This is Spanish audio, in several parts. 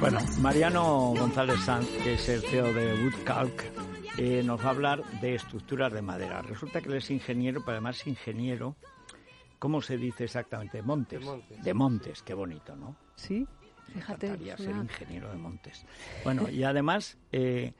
Bueno, Mariano González Sanz, que es el CEO de Woodcalc, eh, nos va a hablar de estructuras de madera. Resulta que él es ingeniero, pero además ingeniero, ¿cómo se dice exactamente? De montes. De montes. De montes, qué bonito, ¿no? Sí, Me fíjate. encantaría es ser ingeniero de montes. Bueno, y además eh,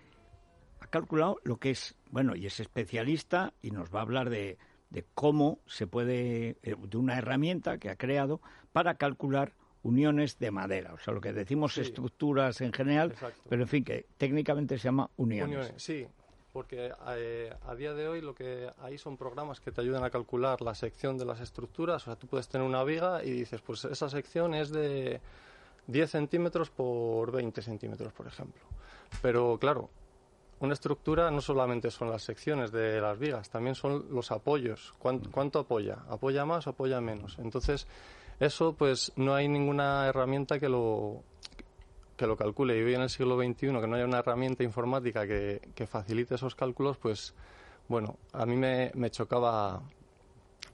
ha calculado lo que es, bueno, y es especialista y nos va a hablar de, de cómo se puede, eh, de una herramienta que ha creado para calcular uniones de madera. O sea, lo que decimos Sí. estructuras en general, Exacto. pero en fin, que técnicamente se llama uniones. Uniones, sí, porque eh, a día de hoy lo que hay son programas que te ayudan a calcular la sección de las estructuras. O sea, tú puedes tener una viga y dices, pues esa sección es de 10 centímetros por 20 centímetros, por ejemplo. Pero claro, una estructura no solamente son las secciones de las vigas, también son los apoyos. ¿Cuán- ¿Cuánto, apoya? ¿Apoya más o apoya menos? Entonces, eso pues no hay ninguna herramienta que lo, que lo calcule. Y hoy en el siglo XXI que no haya una herramienta informática que, que facilite esos cálculos, pues bueno, a mí me, me chocaba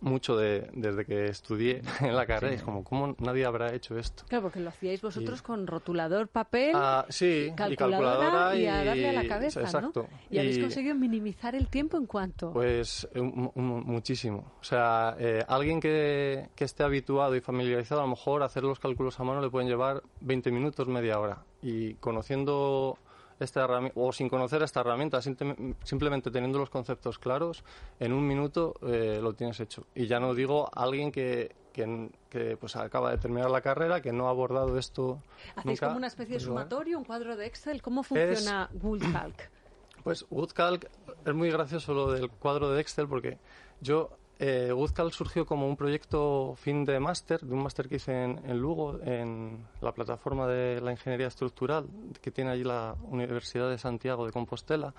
mucho de- desde que estudié en la carrera. Y es como, ¿cómo nadie habrá hecho esto? Claro, porque lo hacíais vosotros Y- con rotulador, papel, Ah, sí, y calculadora calculadora y, a darle a la cabeza, Exacto. ¿no? Y, habéis conseguido minimizar el tiempo en cuanto. Pues eh, mu- mu- muchísimo. O sea, eh, alguien que, que esté habituado y familiarizado, a lo mejor hacer los cálculos a mano le pueden llevar 20 minutos, media hora. Y conociendo esta o sin conocer esta herramienta, simple- simplemente teniendo los conceptos claros, en un minuto eh, lo tienes hecho. Y ya no digo alguien que, que, que, pues acaba de terminar la carrera, que no ha abordado esto Hacéis nunca, como una especie de pues, sumatorio, un cuadro de Excel. ¿Cómo funciona Woodcalc? Pues Woodcalc es muy gracioso lo del cuadro de Excel porque yo eh, Woodcalc surgió como un proyecto fin de máster, de un máster que hice en, en Lugo, en la plataforma de la ingeniería estructural que tiene allí la Universidad de Santiago de Compostela.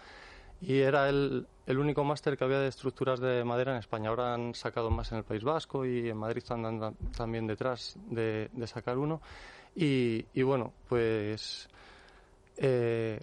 Y era el, el único máster que había de estructuras de madera en España. Ahora han sacado más en el País Vasco y en Madrid andan también detrás de, sacar uno. Y, bueno, pues eh,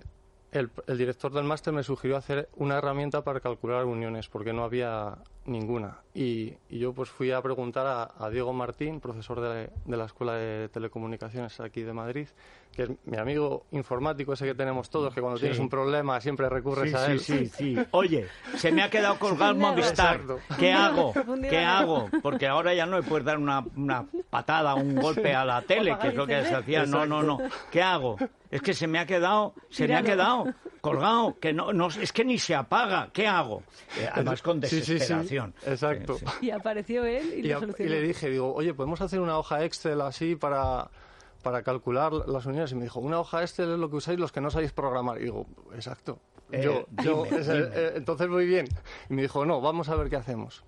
el director del máster me sugirió hacer una herramienta para calcular uniones, porque no había ninguna. Y, y yo pues fui a preguntar a, a Diego Martín, profesor de, de la Escuela de Telecomunicaciones aquí de Madrid, que es mi amigo informático ese que tenemos todos, que cuando Sí. tienes un problema siempre recurres Sí, a sí, él. sí, sí. Oye, se me ha quedado colgado. Movistar. Exacto. ¿Qué hago? ¿Qué hago? Porque ahora ya no le puedes dar una, una patada, un golpe a la tele, que es lo que se hacía. No, no, no. ¿Qué hago? Es que se me ha quedado, se me ha quedado colgado, que no, no, es que ni se apaga. ¿Qué hago? Eh, además con Sí, sí, sí. desesperación. Exacto. Sí, sí. Y apareció él y, Y, lo a- y solucionó. le dije, digo, oye, ¿podemos hacer una hoja Excel así para, para calcular las uniones? Y me dijo, una hoja Excel es lo que usáis los que no sabéis programar. Y digo, exacto. Eh, yo, yo, dime, es el- dime. eh, entonces muy bien. Y me dijo, no, vamos a ver qué hacemos.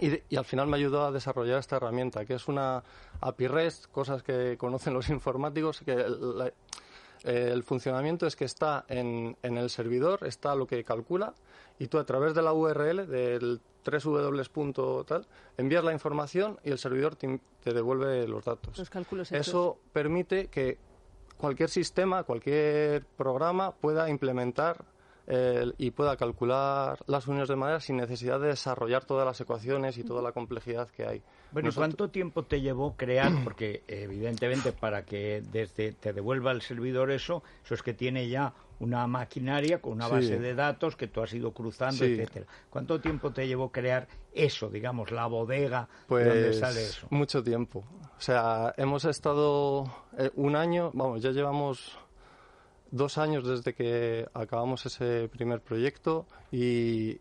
Y, de- y al final me ayudó a desarrollar esta herramienta, que es una API REST, cosas que conocen los informáticos, que la- eh, el funcionamiento es que está en, en el servidor, está lo que calcula, y tú a través de la URL del 3w punto tal, envías la información y el servidor te, te devuelve los datos. Los cálculos hechos. Eso permite que cualquier sistema, cualquier programa pueda implementar eh, y pueda calcular las uniones de madera sin necesidad de desarrollar todas las ecuaciones y toda la complejidad que hay. Bueno, ¿y Nosotros- cuánto tiempo te llevó crear? Porque evidentemente para que desde te devuelva el servidor eso, eso es que tiene ya una maquinaria con una Sí. base de datos que tú has ido cruzando, Sí. etcétera. ¿Cuánto tiempo te llevó crear eso, digamos, la bodega Pues de donde sale eso? mucho tiempo. O sea, hemos estado eh, un año, vamos, ya llevamos dos años desde que acabamos ese primer proyecto y,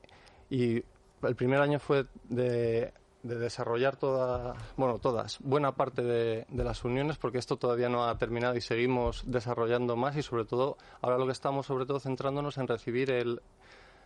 y el primer año fue de, de desarrollar todas, bueno, todas, buena parte de, de las uniones porque esto todavía no ha terminado y seguimos desarrollando más y sobre todo ahora lo que estamos sobre todo centrándonos en recibir el,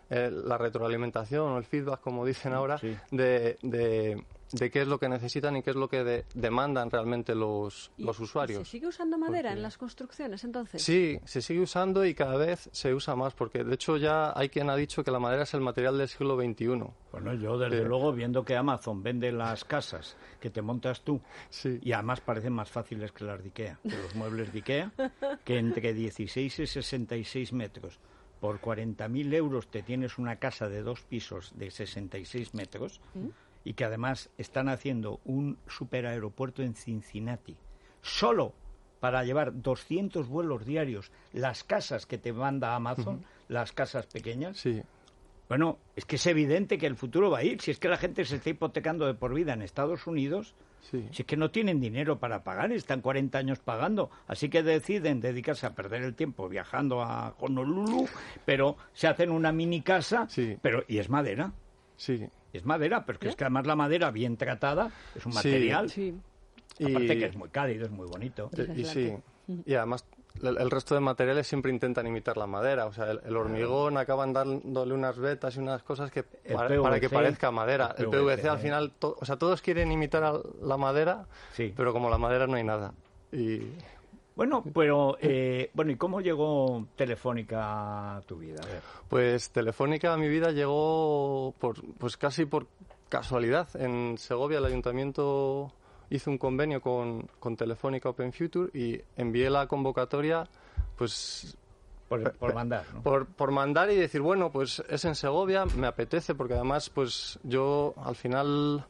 el- la retroalimentación o el feedback, como dicen ahora, Sí. de, de, de qué es lo que necesitan y qué es lo que de- demandan realmente los, ¿Y- los y usuarios. ¿Se sigue usando madera Porque- en las construcciones entonces? Sí, se sigue usando y cada vez se usa más, porque de hecho ya hay quien ha dicho que la madera es el material del siglo XXI. Bueno, yo desde Pero- luego viendo que Amazon vende las casas que te montas tú Sí. y además parecen más fáciles que las de Ikea, que los muebles de Ikea, que entre 16 y 66 metros por 40.000 euros te tienes una casa de dos pisos de 66 metros y que además están haciendo un superaeropuerto en Cincinnati solo para llevar 200 vuelos diarios las casas que te manda Amazon, las casas pequeñas. Sí, Bueno, es que es evidente que el futuro va a ir. Si es que la gente se está hipotecando de por vida en Estados Unidos, sí. si es que no tienen dinero para pagar, están 40 años pagando. Así que deciden dedicarse a perder el tiempo viajando a Honolulu, pero se hacen una mini casa, Sí. pero y es madera. Sí. Es madera, pero es que, es que además la madera bien tratada es un Sí. material. Sí. Aparte Y- que es muy cálido, es muy bonito. Eh, Y sí, y además el, resto de materiales siempre intentan imitar la madera. O sea, el, el hormigón acaban dándole unas vetas y unas cosas que para, para que parezca madera. el El PVC, PVC, al final, to- o sea, todos quieren imitar a la madera, Sí. pero como la madera no hay nada. Y Bueno, pero eh, bueno, ¿y cómo llegó Telefónica a tu vida? A ver. pues Telefónica a mi vida llegó por, pues casi por casualidad. En Segovia el ayuntamiento hizo un convenio con, con Telefónica Open Future y envié la convocatoria pues Por, por mandar, ¿no? por, por mandar y decir, bueno, pues es en Segovia, me apetece, porque además, pues yo al final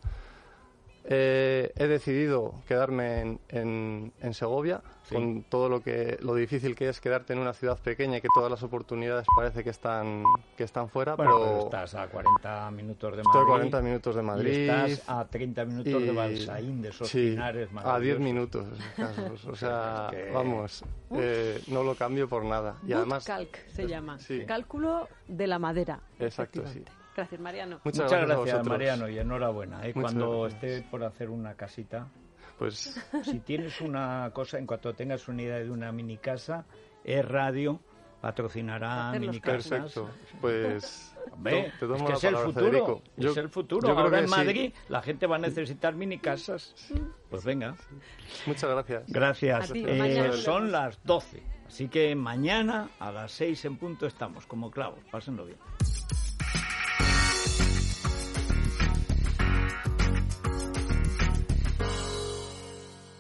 eh, he decidido quedarme en, en, en Segovia, Sí. con todo lo que lo difícil que es quedarte en una ciudad pequeña y que todas las oportunidades parece que están que están fuera, Bueno, pero pero estás a 40 minutos de Madrid. estoy a 40 minutos de Madrid. Y estás a 30 minutos de Balsaín, de esos sí, pinares a 10 maravillosos. minutos escasos. o sea, Es que- vamos, eh, no lo cambio por nada. Y además, Calc se llama. sí. Cálculo de la madera. Exacto, efectivamente. Gracias, Mariano. muchas, Muchas, gracias. Mariano, y enhorabuena. ¿eh? Cuando gracias. esté por hacer una casita, Pues si tienes una cosa, en cuanto tengas una idea de una mini casa, es radio, patrocinará Hacer los mini casas. Perfecto. Pues Hombre, te tomo es que la es el palabra, futuro. Federico. es el futuro. yo creo Ahora que en sí. Madrid la gente va a necesitar mini casas. Pues venga. Muchas gracias. Gracias. A ti, Eh, son las 12. Así que mañana a las 6 en punto estamos, como clavos. Pásenlo bien.